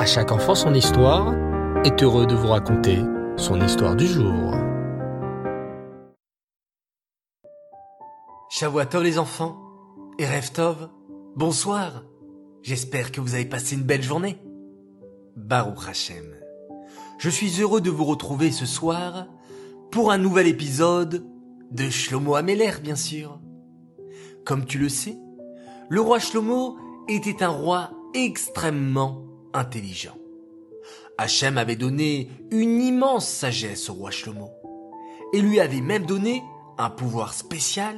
À chaque enfant son histoire est heureux de vous raconter son histoire du jour. Shavuatov les enfants et Reftov, bonsoir. J'espère que vous avez passé une belle journée. Baruch Hashem. Je suis heureux de vous retrouver ce soir pour un nouvel épisode de Shlomo Ameler, bien sûr. Comme tu le sais, le roi Shlomo était un roi extrêmement intelligent. Hachem avait donné une immense sagesse au roi Shlomo et lui avait même donné un pouvoir spécial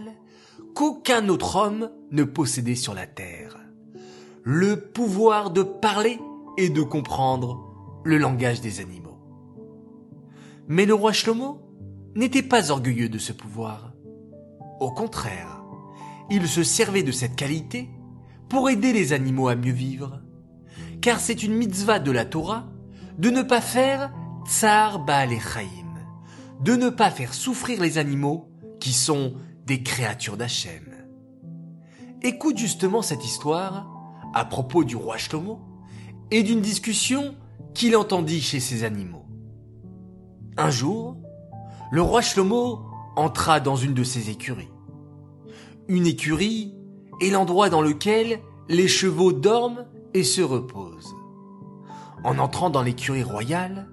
qu'aucun autre homme ne possédait sur la terre. Le pouvoir de parler et de comprendre le langage des animaux. Mais le roi Shlomo n'était pas orgueilleux de ce pouvoir. Au contraire, il se servait de cette qualité pour aider les animaux à mieux vivre. Car c'est une mitzvah de la Torah de ne pas faire tsar Baal de ne pas faire souffrir les animaux qui sont des créatures d'Hachem. Écoute justement cette histoire à propos du roi Shlomo et d'une discussion qu'il entendit chez ses animaux. Un jour, le roi Shlomo entra dans une de ses écuries. Une écurie est l'endroit dans lequel les chevaux dorment et se reposent. En entrant dans l'écurie royale,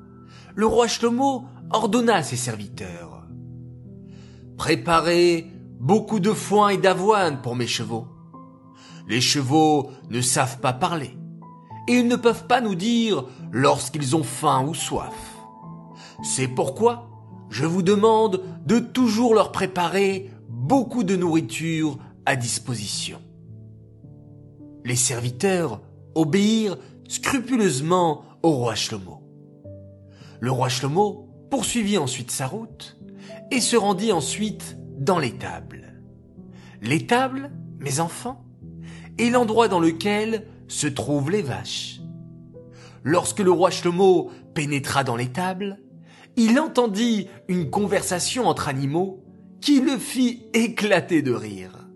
le roi Shlomo ordonna à ses serviteurs Préparez beaucoup de foin et d'avoine pour mes chevaux. Les chevaux ne savent pas parler et ils ne peuvent pas nous dire lorsqu'ils ont faim ou soif. C'est pourquoi je vous demande de toujours leur préparer beaucoup de nourriture à disposition. Les serviteurs obéirent scrupuleusement au roi Shlomo. Le roi Shlomo poursuivit ensuite sa route et se rendit ensuite dans l'étable. L'étable, mes enfants, est l'endroit dans lequel se trouvent les vaches. Lorsque le roi Shlomo pénétra dans l'étable, il entendit une conversation entre animaux qui le fit éclater de rire.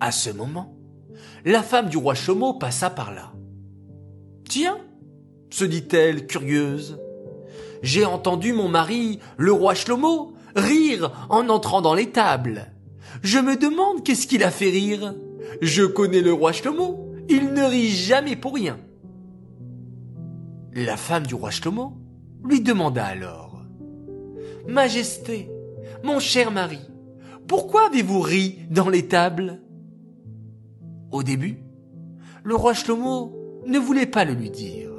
À ce moment, la femme du roi Chomo passa par là. Tiens, se dit-elle curieuse, j'ai entendu mon mari, le roi Shlomo, rire en entrant dans l'étable. Je me demande qu'est-ce qu'il a fait rire. Je connais le roi Shlomo, il ne rit jamais pour rien. La femme du roi Shlomo lui demanda alors Majesté, mon cher mari, pourquoi avez-vous ri dans l'étable Au début, le roi Shlomo ne voulait pas le lui dire,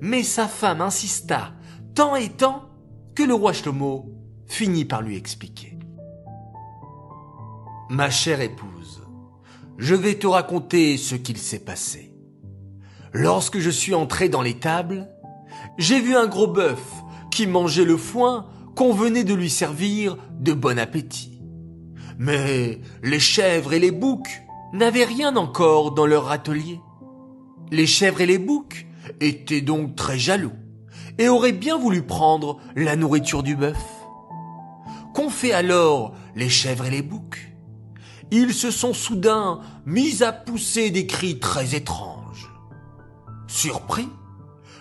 mais sa femme insista tant et tant que le roi Shlomo finit par lui expliquer. Ma chère épouse, je vais te raconter ce qu'il s'est passé. Lorsque je suis entré dans l'étable, j'ai vu un gros bœuf qui mangeait le foin qu'on venait de lui servir de bon appétit. Mais les chèvres et les boucs n'avaient rien encore dans leur atelier. Les chèvres et les boucs étaient donc très jaloux et auraient bien voulu prendre la nourriture du bœuf. Qu'ont fait alors les chèvres et les boucs? Ils se sont soudain mis à pousser des cris très étranges. Surpris,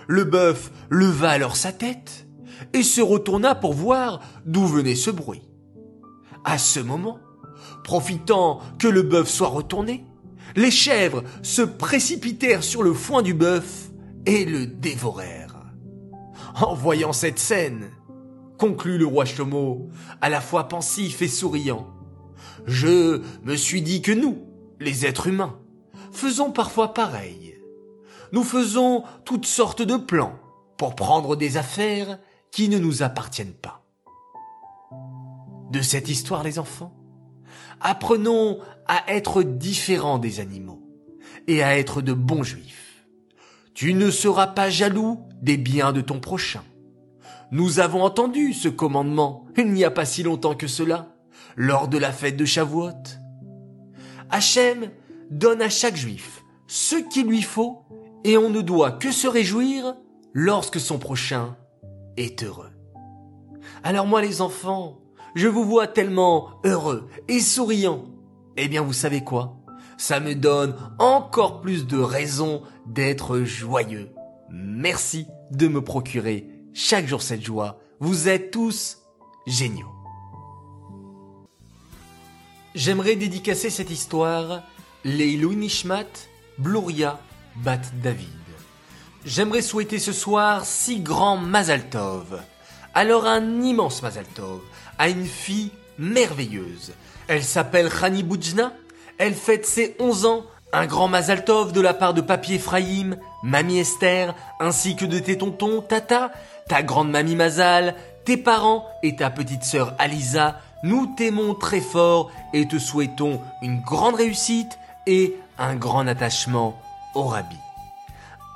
le bœuf leva alors sa tête et se retourna pour voir d'où venait ce bruit. À ce moment, profitant que le bœuf soit retourné, les chèvres se précipitèrent sur le foin du bœuf et le dévorèrent. En voyant cette scène, conclut le roi Chomo, à la fois pensif et souriant, je me suis dit que nous, les êtres humains, faisons parfois pareil nous faisons toutes sortes de plans pour prendre des affaires qui ne nous appartiennent pas. De cette histoire, les enfants, apprenons à être différents des animaux et à être de bons juifs. Tu ne seras pas jaloux des biens de ton prochain. Nous avons entendu ce commandement il n'y a pas si longtemps que cela, lors de la fête de Shavuot. Hachem donne à chaque juif ce qu'il lui faut et on ne doit que se réjouir lorsque son prochain est heureux. Alors moi les enfants, je vous vois tellement heureux et souriant. Eh bien vous savez quoi? Ça me donne encore plus de raisons d'être joyeux merci de me procurer chaque jour cette joie. Vous êtes tous géniaux. J'aimerais dédicacer cette histoire Leilou Nishmat Bluria Bat David. J'aimerais souhaiter ce soir six grands Mazaltov. Alors un immense Mazaltov à une fille merveilleuse. Elle s'appelle Khani Boujna. Elle fête ses 11 ans. Un grand Mazaltov de la part de Papi Ephraim, Mamie Esther, ainsi que de tes tontons, Tata, ta grande mamie Mazal, tes parents et ta petite sœur Alisa. Nous t'aimons très fort et te souhaitons une grande réussite et un grand attachement au Rabbi.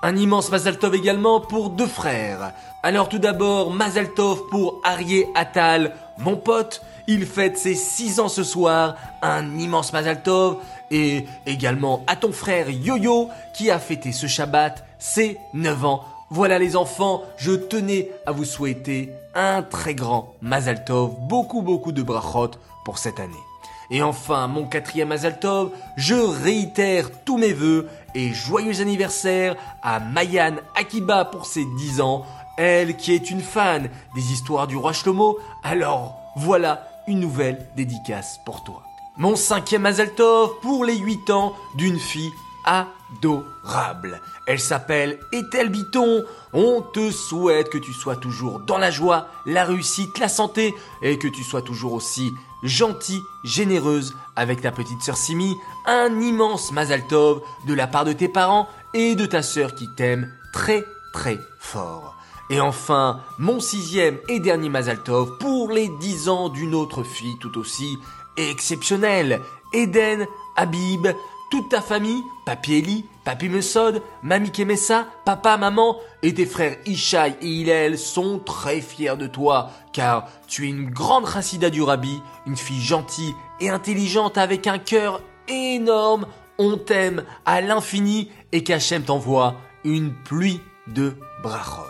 Un immense Mazaltov également pour deux frères. Alors tout d'abord, Mazaltov pour Arié Attal, mon pote. Il fête ses 6 ans ce soir. Un immense Mazaltov. Et également à ton frère Yo-Yo qui a fêté ce Shabbat ses 9 ans. Voilà les enfants, je tenais à vous souhaiter un très grand Mazaltov, beaucoup beaucoup de brachot pour cette année. Et enfin, mon quatrième Azaltov, je réitère tous mes voeux et joyeux anniversaire à Mayan Akiba pour ses 10 ans, elle qui est une fan des histoires du roi Shlomo, alors voilà une nouvelle dédicace pour toi. Mon cinquième Azaltov pour les 8 ans d'une fille adorable. Elle s'appelle Ethel Biton. On te souhaite que tu sois toujours dans la joie, la réussite, la santé et que tu sois toujours aussi gentille, généreuse avec ta petite sœur Simi. Un immense Mazaltov de la part de tes parents et de ta sœur qui t'aime très très fort. Et enfin, mon sixième et dernier Mazaltov pour les dix ans d'une autre fille tout aussi exceptionnelle, Eden Habib, toute ta famille, Papi Eli, Papi Mesod, Mamie Kemessa, Papa, Maman et tes frères Ishaï et Hillel sont très fiers de toi, car tu es une grande chassida du Rabbi, une fille gentille et intelligente avec un cœur énorme. On t'aime à l'infini et qu'Hachem t'envoie une pluie de brachot.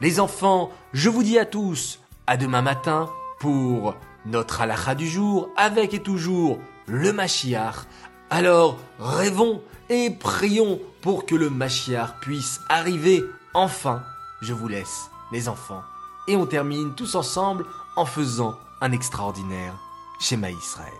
Les enfants, je vous dis à tous, à demain matin pour notre halakha du jour avec et toujours le Mashiach alors rêvons et prions pour que le Machiar puisse arriver enfin. Je vous laisse, les enfants. Et on termine tous ensemble en faisant un extraordinaire schéma Israël.